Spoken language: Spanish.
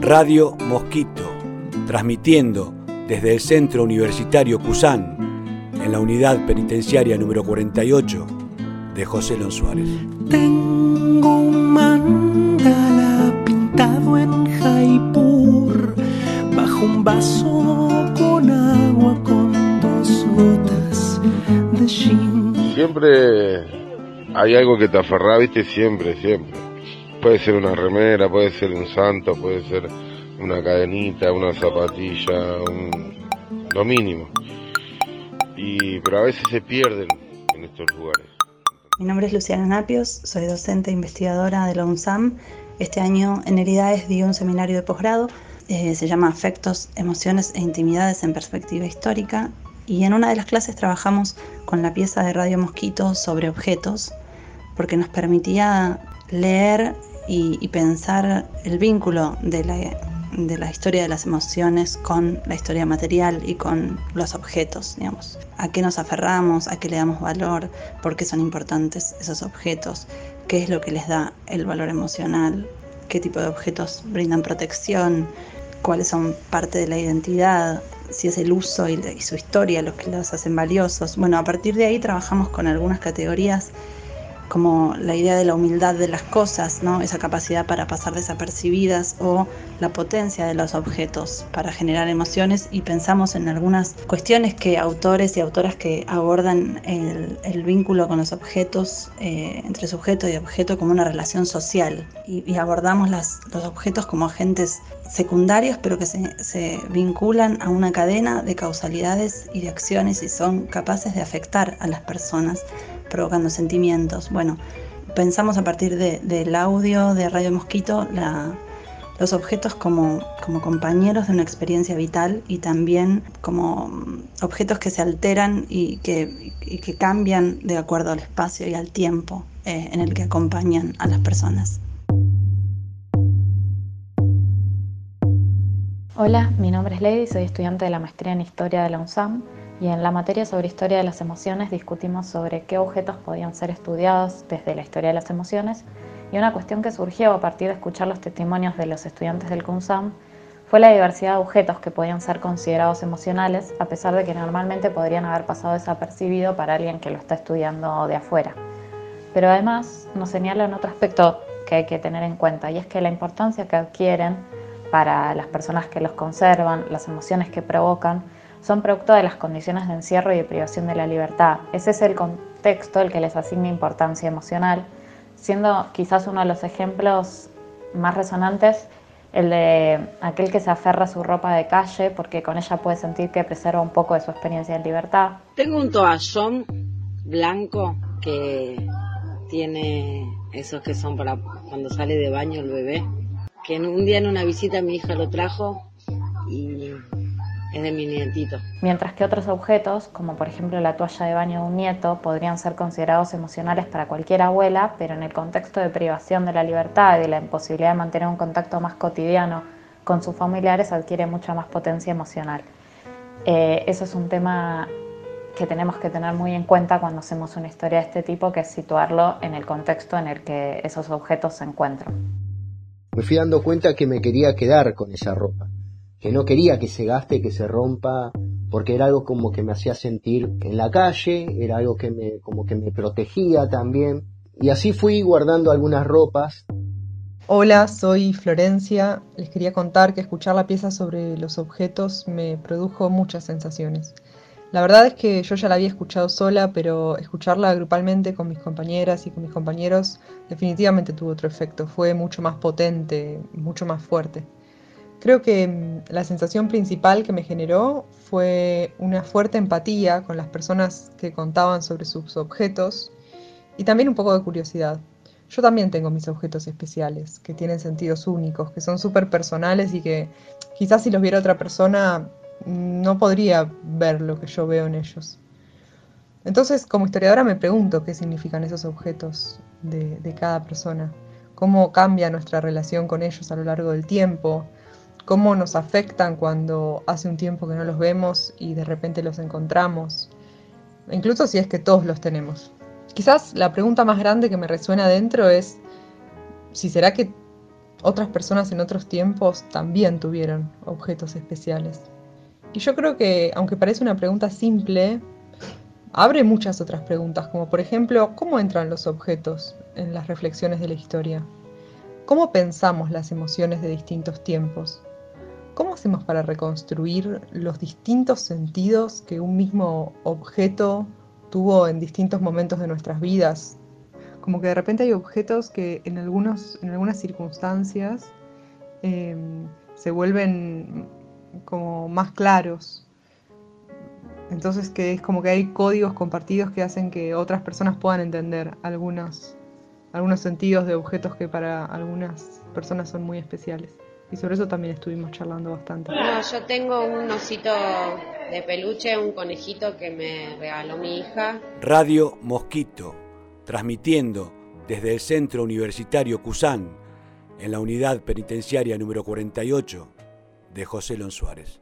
Radio Mosquito, transmitiendo desde el Centro Universitario Cusán, en la unidad penitenciaria número 48 de José Lon Suárez. Tengo un mandala pintado en Jaipur, bajo un vaso con agua con dos gotas de shin. Siempre hay algo que te aferra, viste, siempre, siempre Puede ser una remera, puede ser un santo, puede ser una cadenita, una zapatilla, lo mínimo. Y, pero a veces se pierden en estos lugares. Mi nombre es Luciana Napios, soy docente e investigadora de la UNSAM. Este año en Heridades di un seminario de posgrado, eh, se llama Afectos, Emociones e Intimidades en Perspectiva Histórica y en una de las clases trabajamos con la pieza de Radio Mosquito sobre objetos porque nos permitía leer y, pensar el vínculo de la, de la historia de las emociones con la historia material y con los objetos, digamos. A qué nos aferramos, a qué le damos valor, por qué son importantes esos objetos, qué es lo que les da el valor emocional, qué tipo de objetos brindan protección, cuáles son parte de la identidad, si es el uso y, y su historia los que los hacen valiosos. Bueno, a partir de ahí trabajamos con algunas categorías como la idea de la humildad de las cosas, ¿no? esa capacidad para pasar desapercibidas o la potencia de los objetos para generar emociones y pensamos en algunas cuestiones que autores y autoras que abordan el, vínculo con los objetos, eh, entre sujeto y objeto como una relación social y, abordamos los objetos como agentes secundarios pero que se vinculan a una cadena de causalidades y de acciones y son capaces de afectar a las personas provocando sentimientos. Bueno, pensamos a partir del audio de Radio Mosquito los objetos como, como compañeros de una experiencia vital y también como objetos que se alteran y que, que cambian de acuerdo al espacio y al tiempo eh, en el que acompañan a las personas. Hola, mi nombre es Lady, soy estudiante de la maestría en Historia de la UNSAM y en la materia sobre historia de las emociones discutimos sobre qué objetos podían ser estudiados desde la historia de las emociones y una cuestión que surgió a partir de escuchar los testimonios de los estudiantes del CUNSAM fue la diversidad de objetos que podían ser considerados emocionales a pesar de que normalmente podrían haber pasado desapercibido para alguien que lo está estudiando de afuera. Pero además nos señalan otro aspecto que hay que tener en cuenta y es que la importancia que adquieren para las personas que los conservan, las emociones que provocan, son producto de las condiciones de encierro y de privación de la libertad. Ese es el contexto el que les asigna importancia emocional, siendo quizás uno de los ejemplos más resonantes el de aquel que se aferra a su ropa de calle porque con ella puede sentir que preserva un poco de su experiencia en libertad. Tengo un toallón blanco que tiene esos que son para cuando sale de baño el bebé, que un día en una visita mi hija lo trajo y es de mi nietito. Mientras que otros objetos, como por ejemplo la toalla de baño de un nieto, podrían ser considerados emocionales para cualquier abuela, pero en el contexto de privación de la libertad y de la imposibilidad de mantener un contacto más cotidiano con sus familiares, adquiere mucha más potencia emocional. Eh, eso es un tema que tenemos que tener muy en cuenta cuando hacemos una historia de este tipo, que es situarlo en el contexto en el que esos objetos se encuentran. Me fui dando cuenta que me quería quedar con esa ropa que no quería que se gaste, que se rompa, porque era algo como que me hacía sentir en la calle, era algo que me, como que me protegía también. Y así fui guardando algunas ropas. Hola, soy Florencia. Les quería contar que escuchar la pieza sobre los objetos me produjo muchas sensaciones. La verdad es que yo ya la había escuchado sola, pero escucharla grupalmente con mis compañeras y con mis compañeros definitivamente tuvo otro efecto. Fue mucho más potente, mucho más fuerte. Creo que mm, la sensación principal que me generó fue una fuerte empatía con las personas que contaban sobre sus objetos y también un poco de curiosidad. Yo también tengo mis objetos especiales, que tienen sentidos únicos, que son súper personales y que quizás si los viera otra persona mm, no podría ver lo que yo veo en ellos. Entonces, como historiadora me pregunto qué significan esos objetos de, de cada persona, cómo cambia nuestra relación con ellos a lo largo del tiempo, cómo nos afectan cuando hace un tiempo que no los vemos y de repente los encontramos, incluso si es que todos los tenemos. Quizás la pregunta más grande que me resuena dentro es, si será que otras personas en otros tiempos también tuvieron objetos especiales. Y yo creo que, aunque parece una pregunta simple, abre muchas otras preguntas, como por ejemplo, ¿cómo entran los objetos en las reflexiones de la historia? ¿Cómo pensamos las emociones de distintos tiempos? ¿Cómo hacemos para reconstruir los distintos sentidos que un mismo objeto tuvo en distintos momentos de nuestras vidas? Como que de repente hay objetos que en, algunos, en algunas circunstancias em, se vuelven como más claros. Entonces que es como que hay códigos compartidos que hacen que otras personas puedan entender algunos, algunos sentidos de objetos que para algunas personas son muy especiales. Y sobre eso también estuvimos charlando bastante. Bueno, yo tengo un osito de peluche, un conejito que me regaló mi hija. Radio Mosquito, transmitiendo desde el Centro Universitario Cusán, en la unidad penitenciaria número 48 de José Lon Suárez.